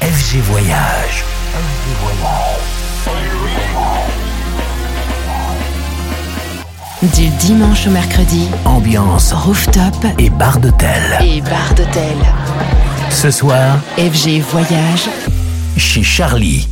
FG Voyage. Du dimanche au mercredi, Ambiance rooftop et bar d'hôtel. et bar d'hôtel. Ce soir, FG Voyage, chez Charlie.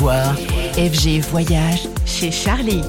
FG Voyage chez Charlie.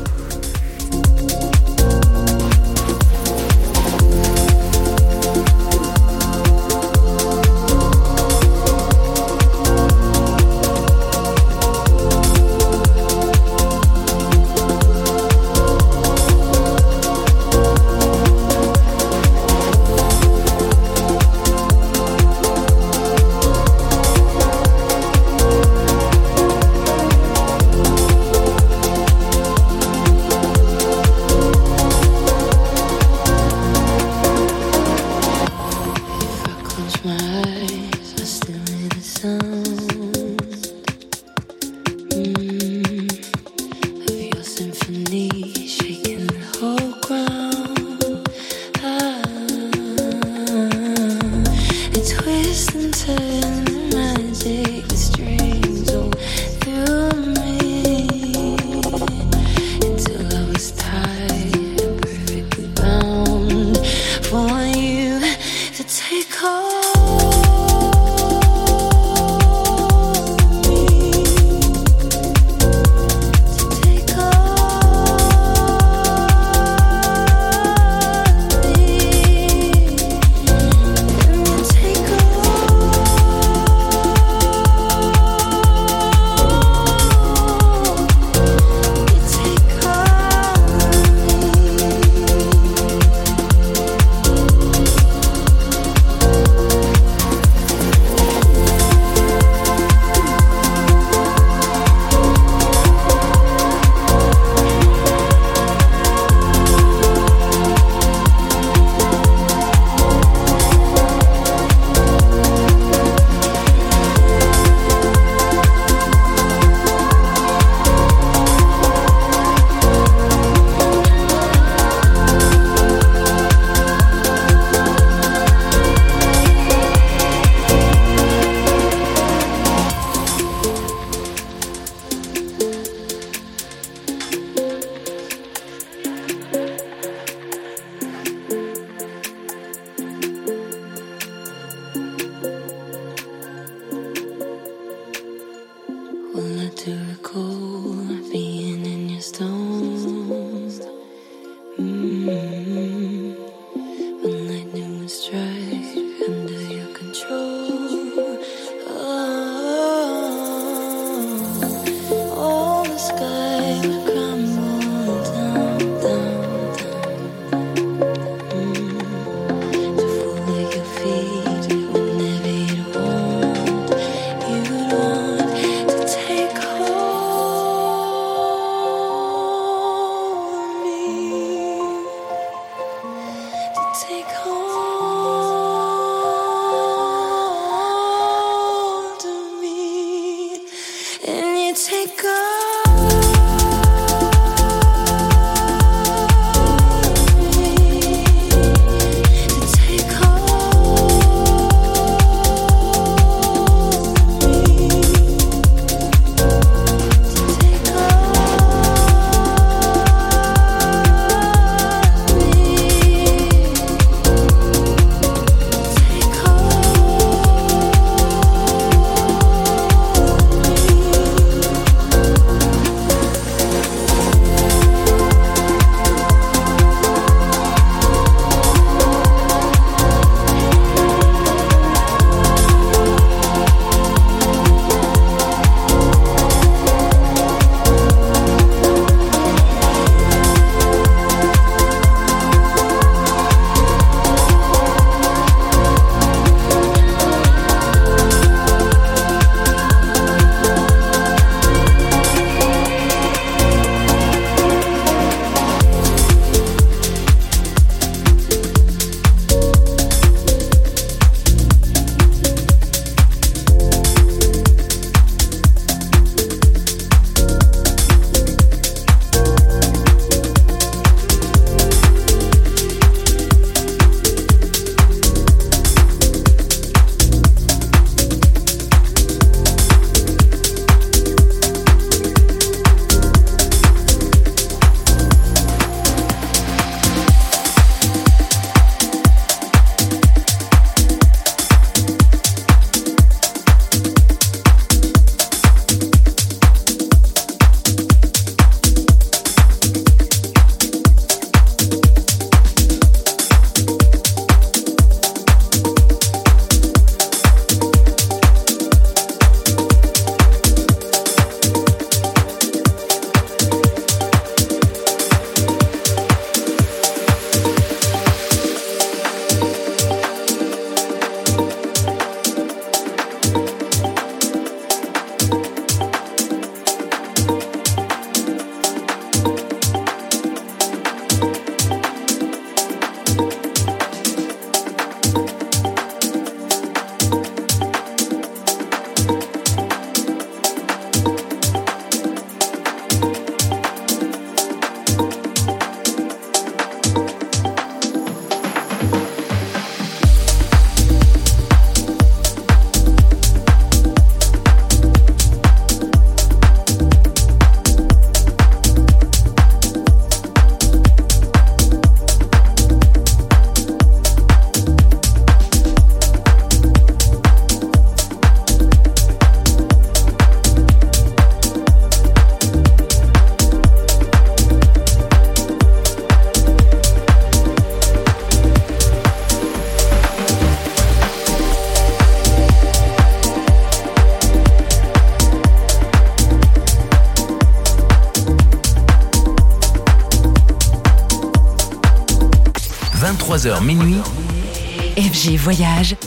Voyage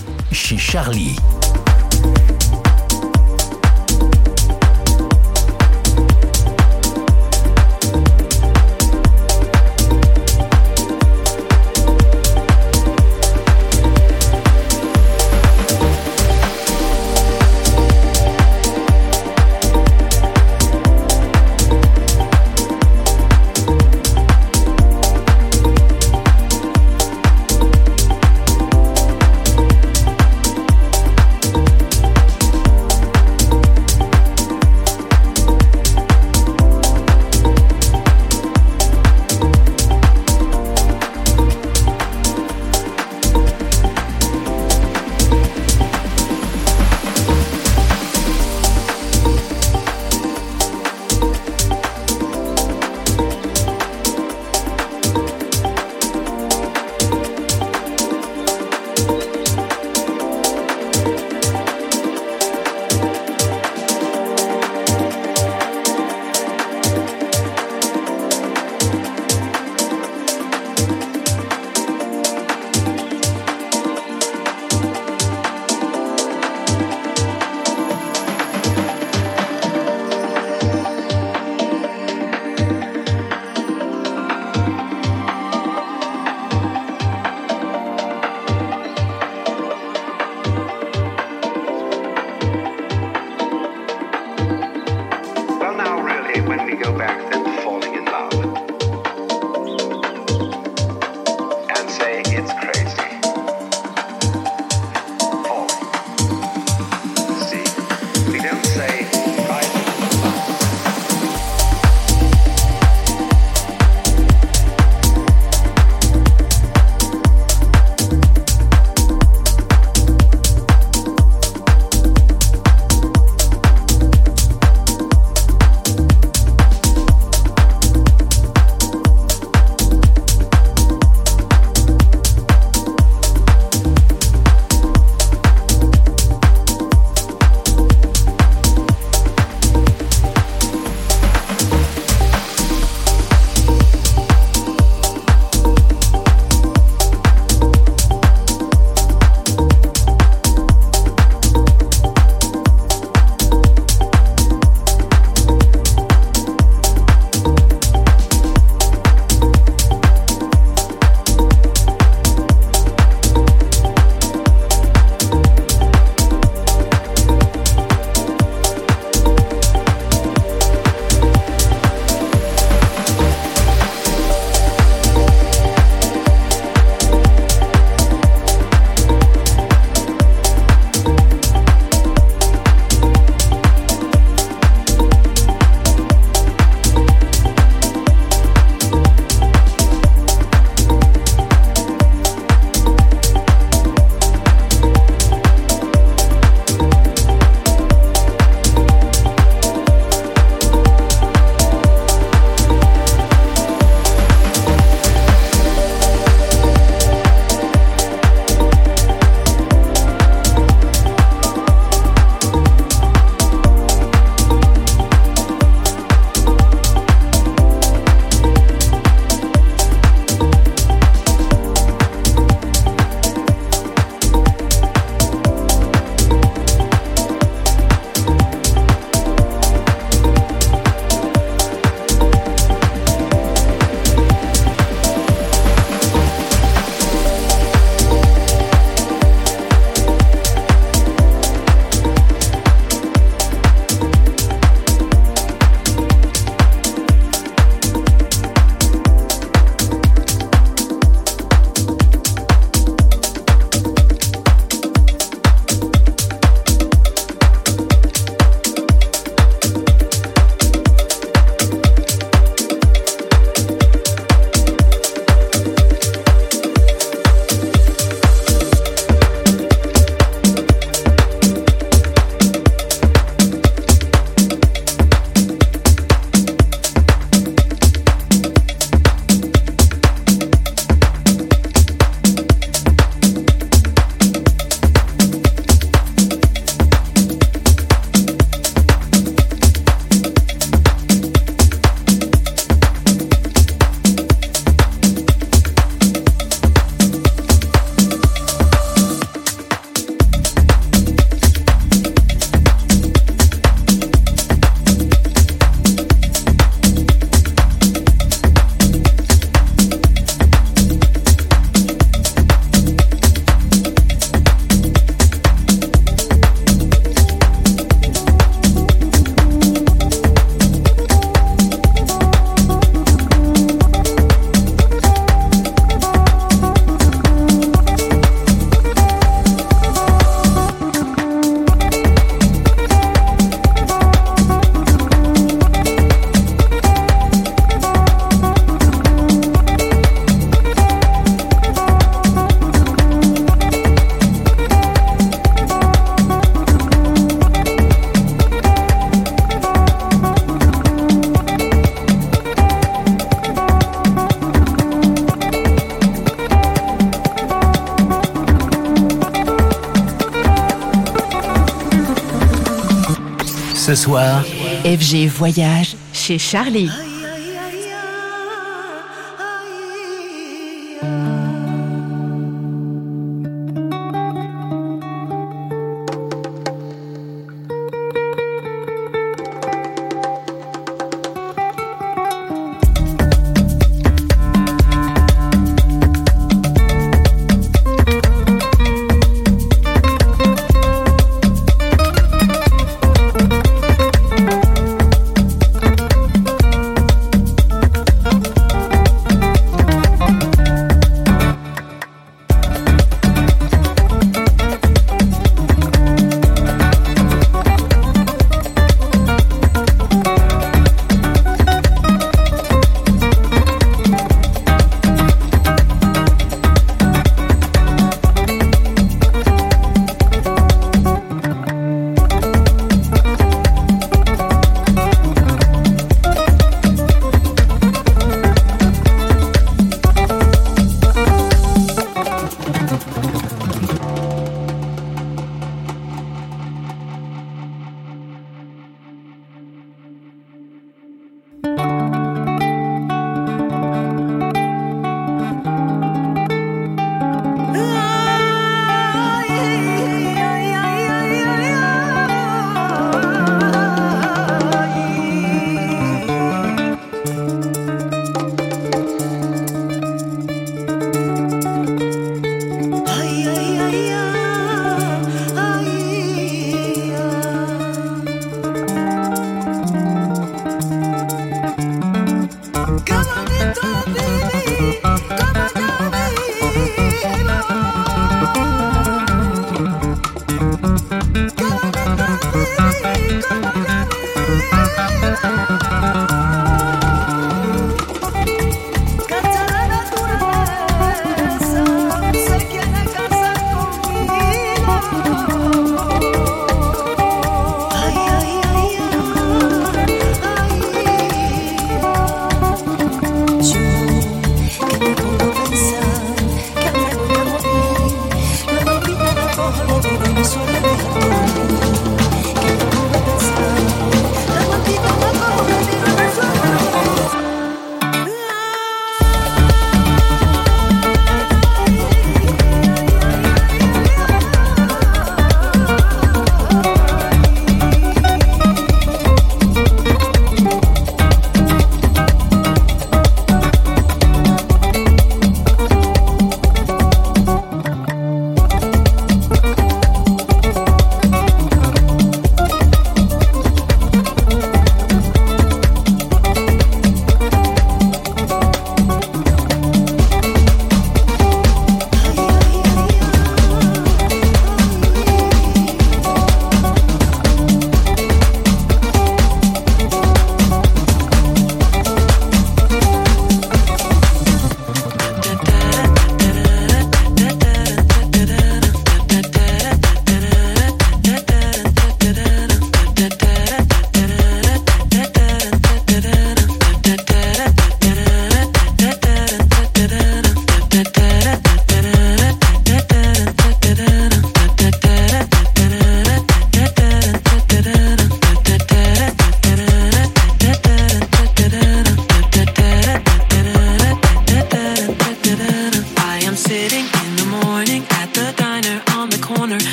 FG Voyage chez Charlie.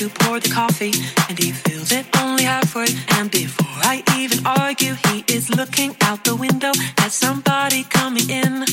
to pour the coffee, and he fills it only halfway. And before I even argue, he is looking out the window at somebody coming in.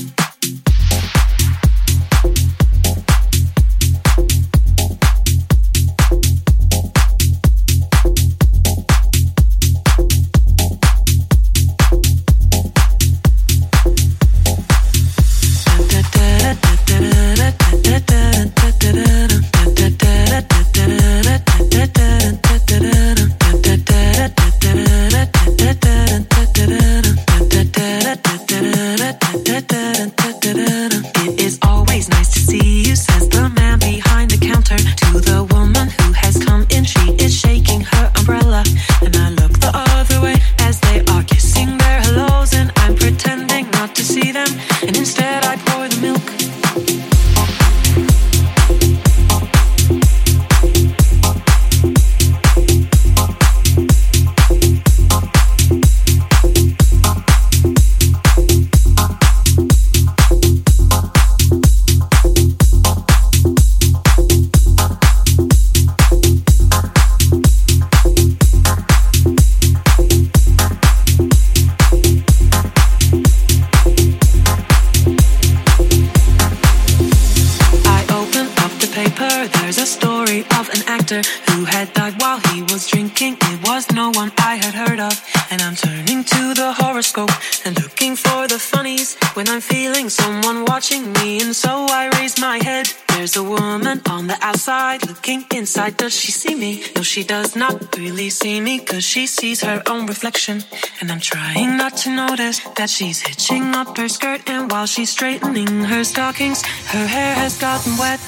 Me because she sees her own reflection. And I'm trying not to notice that she's hitching up her skirt. And while she's straightening her stockings, her hair has gotten wet.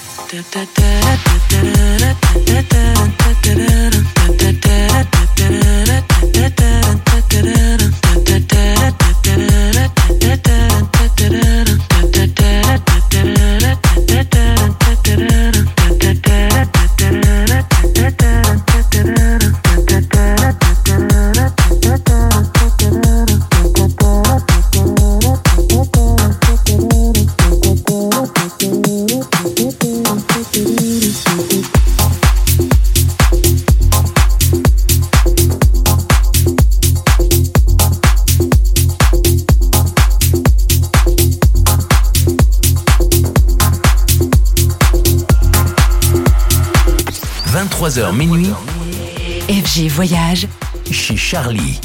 Voyage. Chez Charlie.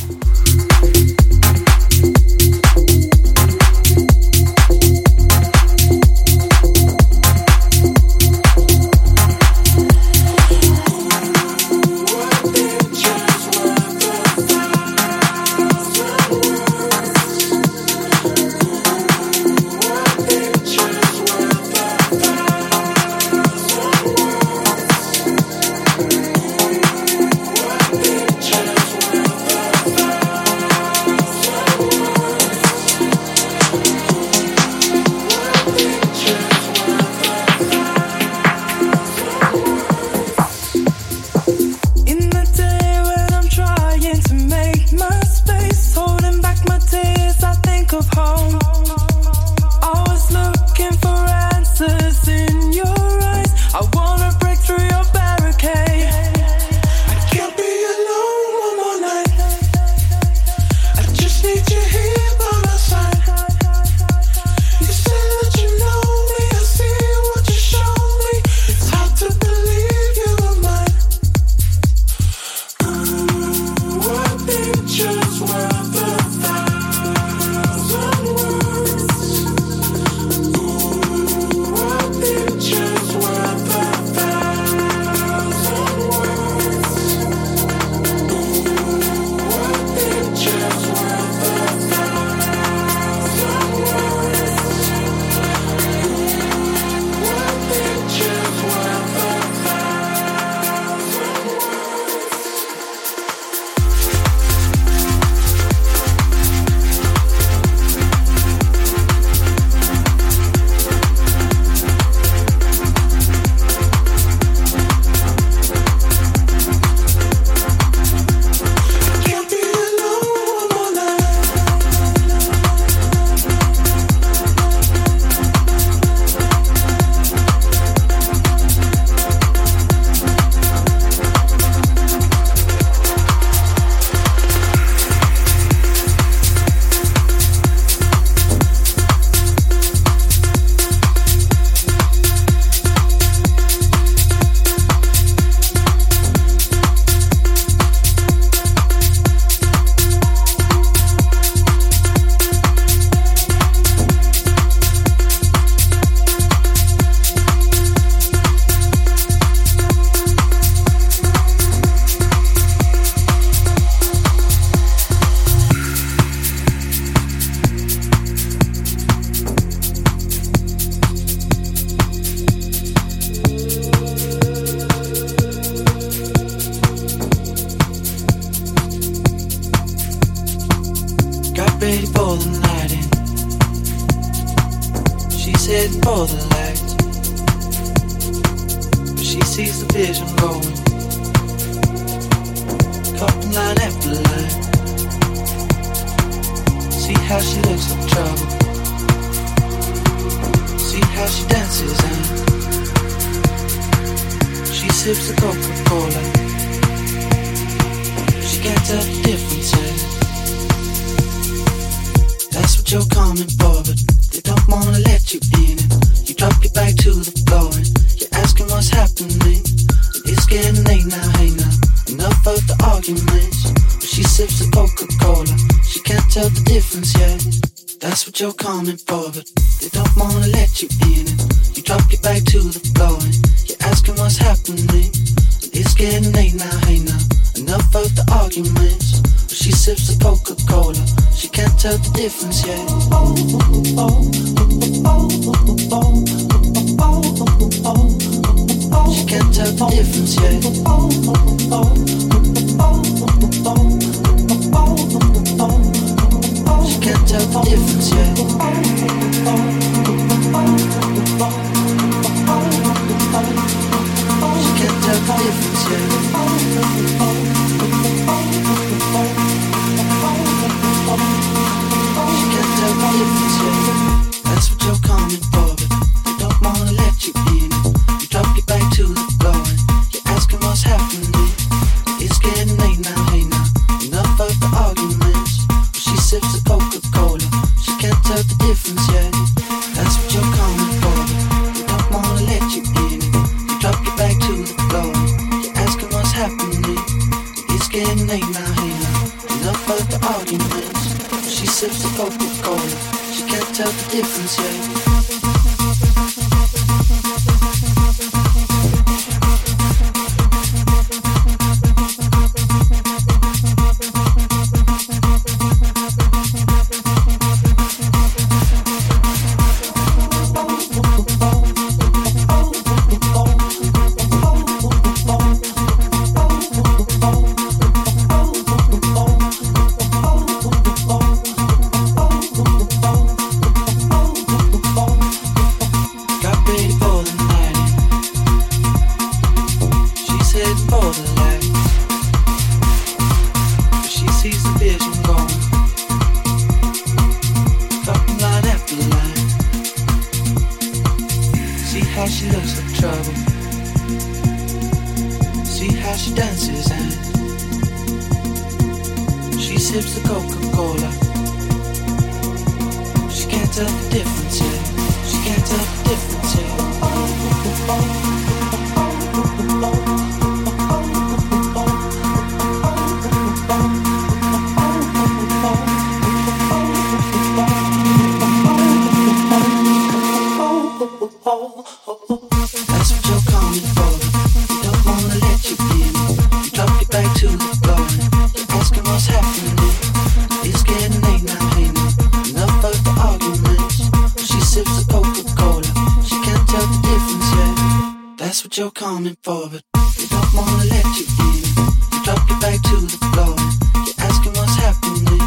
you're coming for, they don't wanna let you in. You drop back to the floor. You're asking what's happening.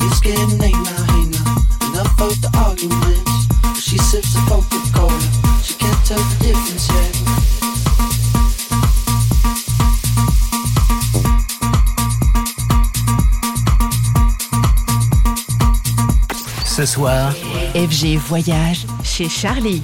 It's getting late now, hey now. Enough the arguments. She sips the Coca Cola. She can't tell the difference yet. Ce soir, FG Voyage chez Charlie.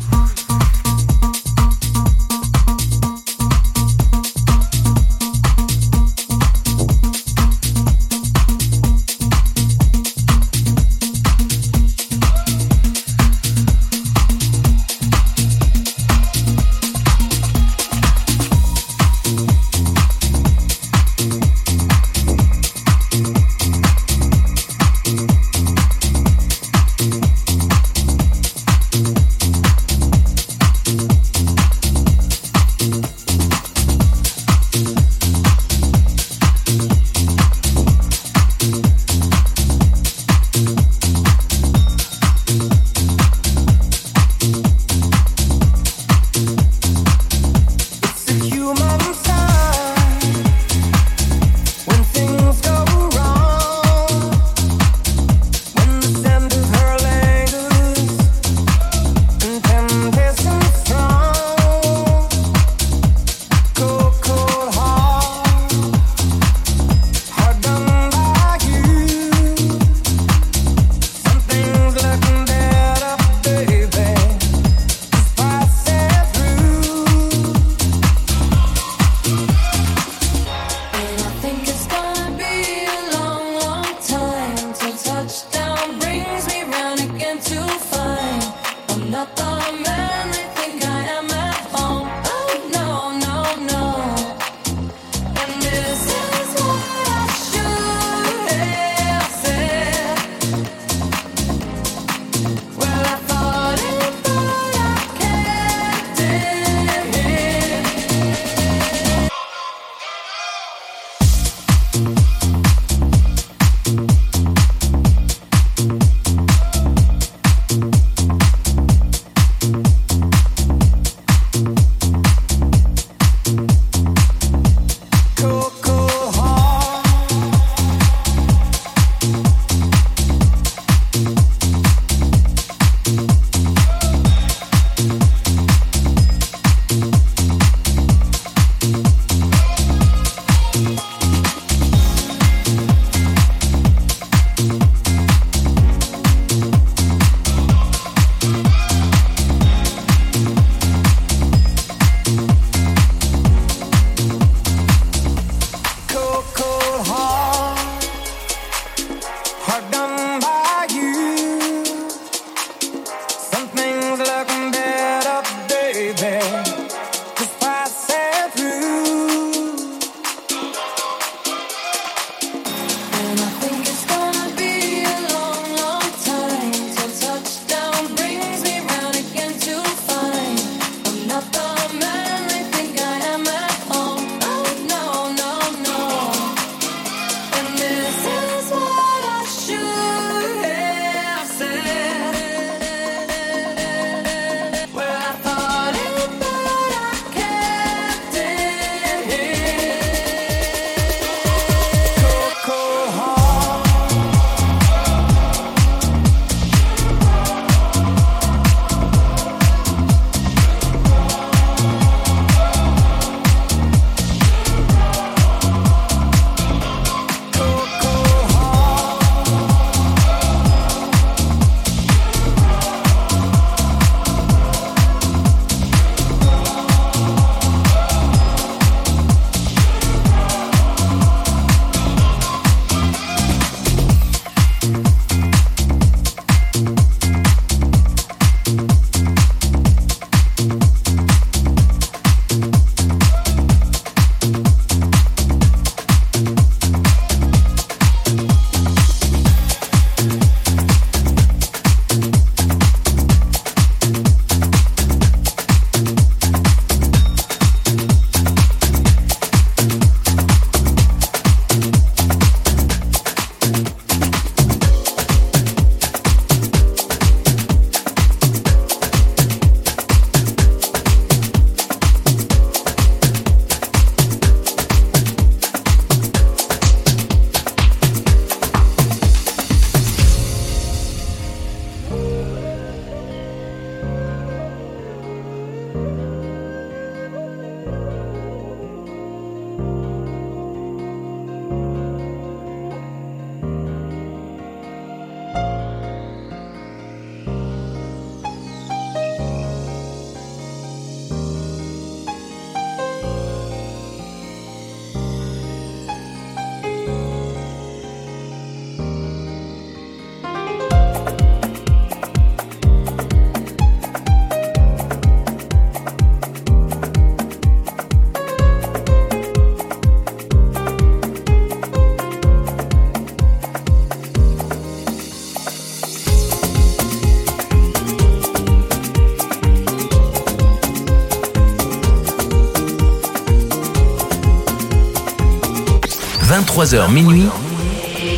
23h minuit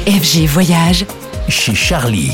FG Voyage chez Charlie.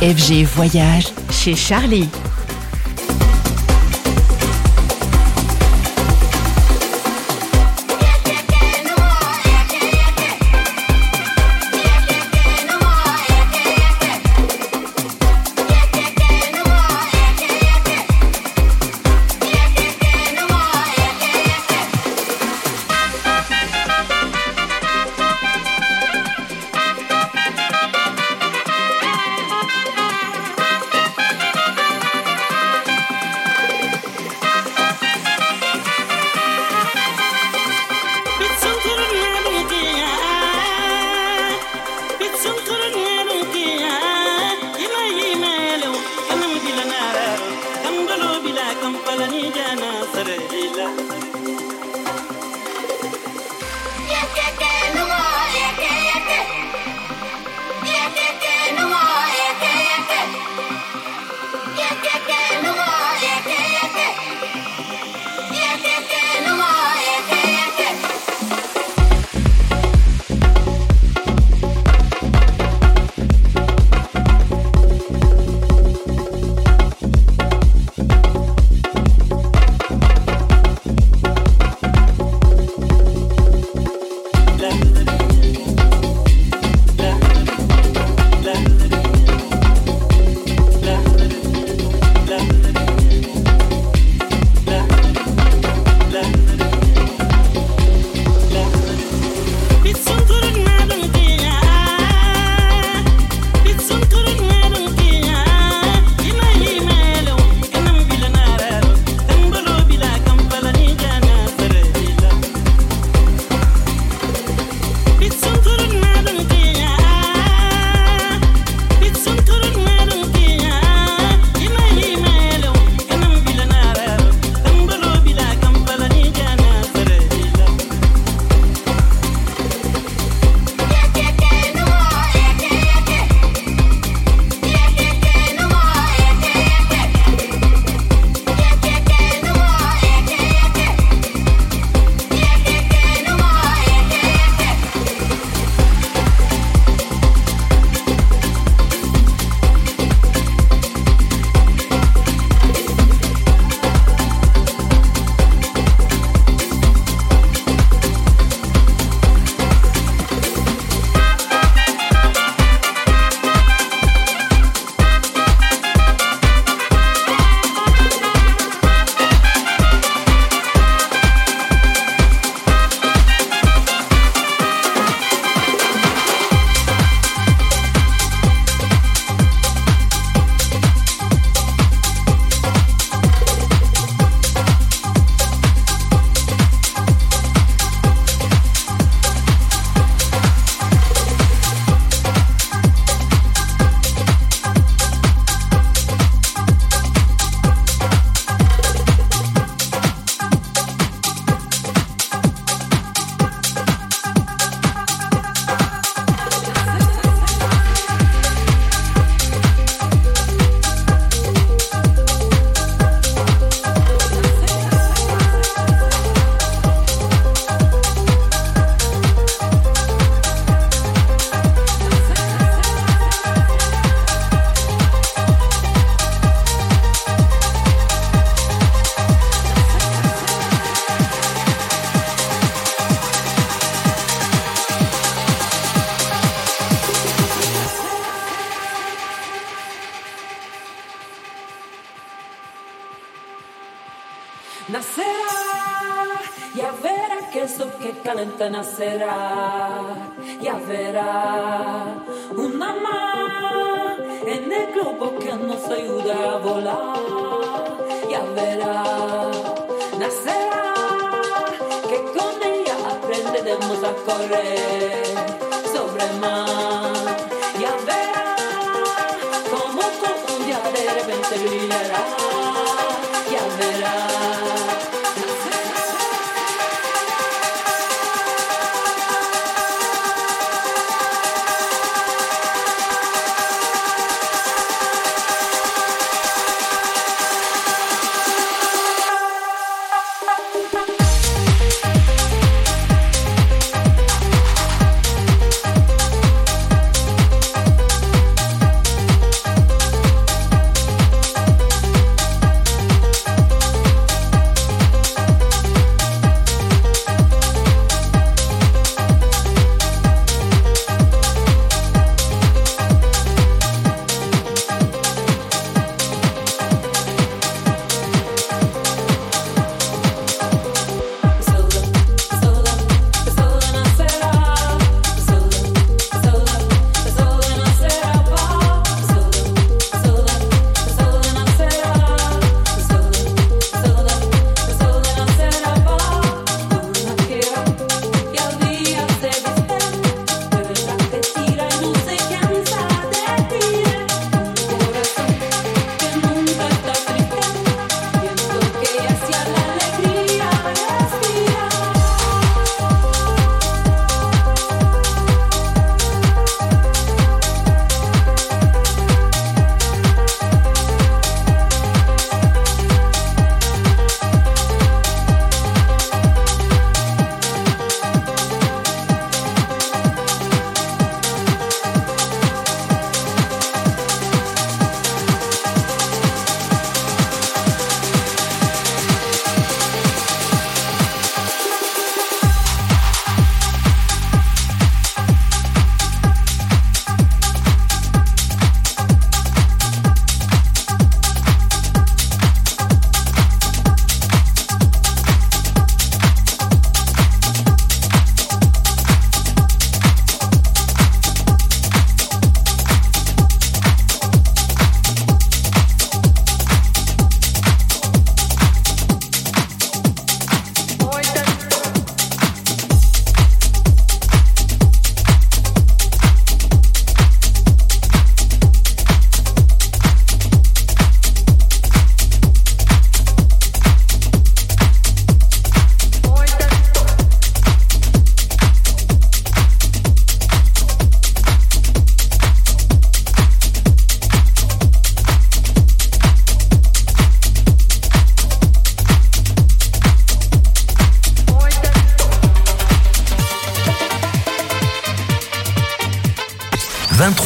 FG Voyage chez Charlie.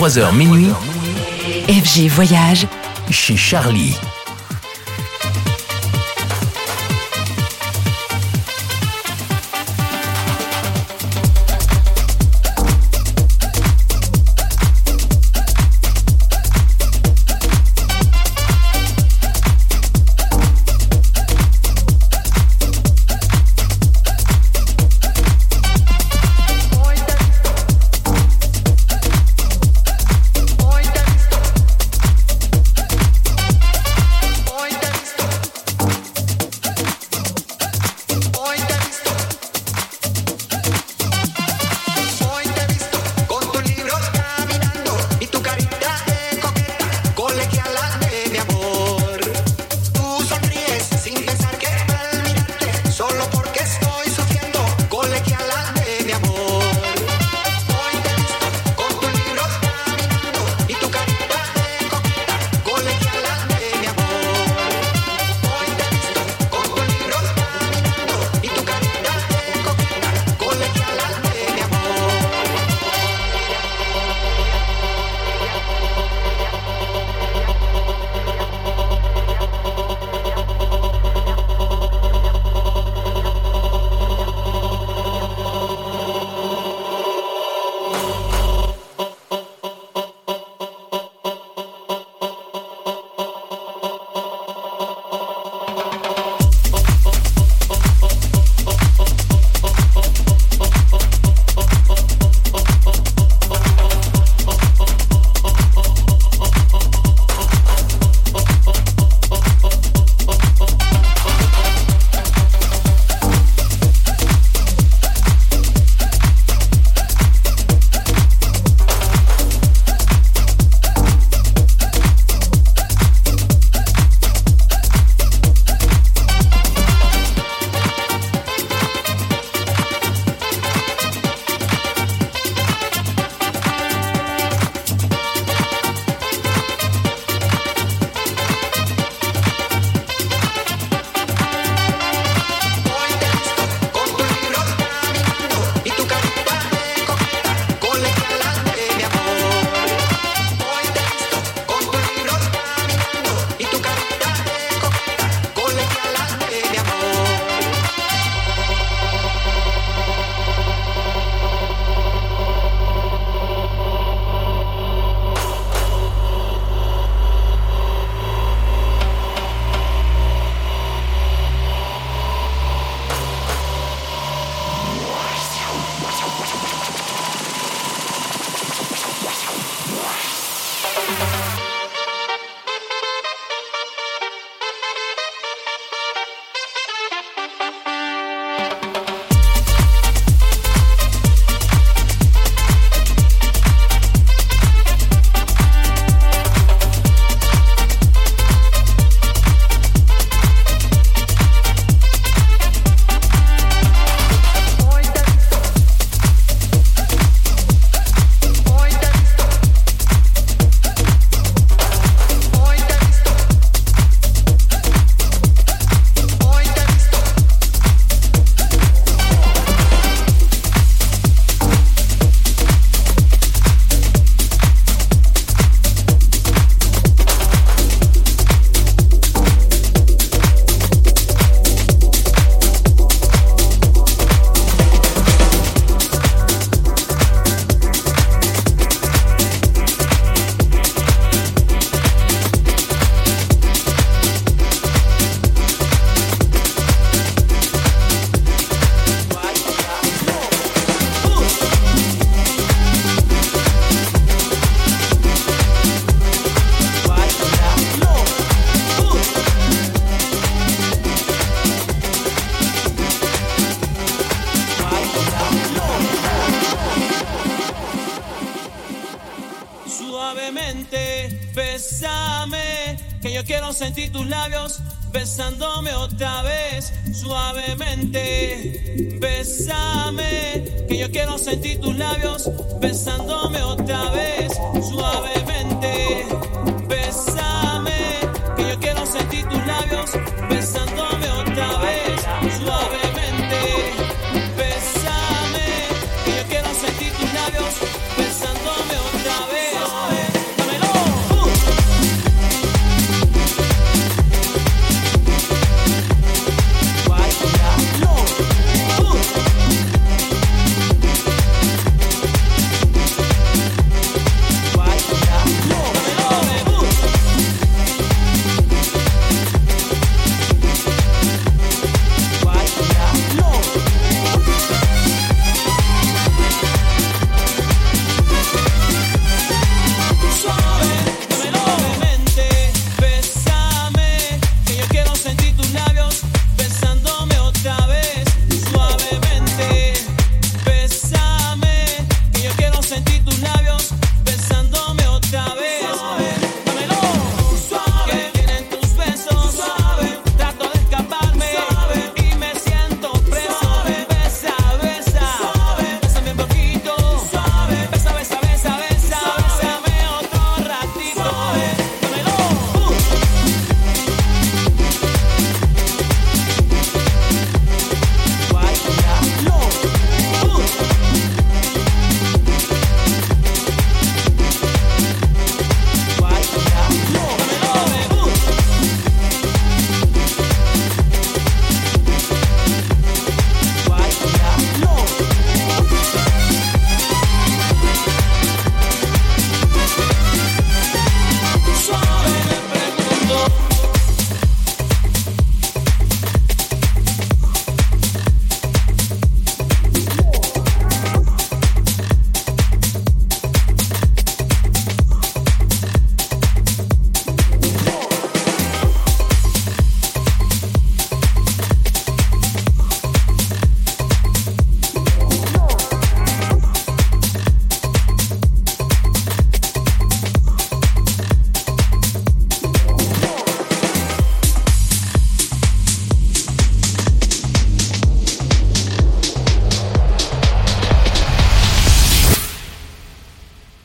23h minuit FG Voyage chez Charlie.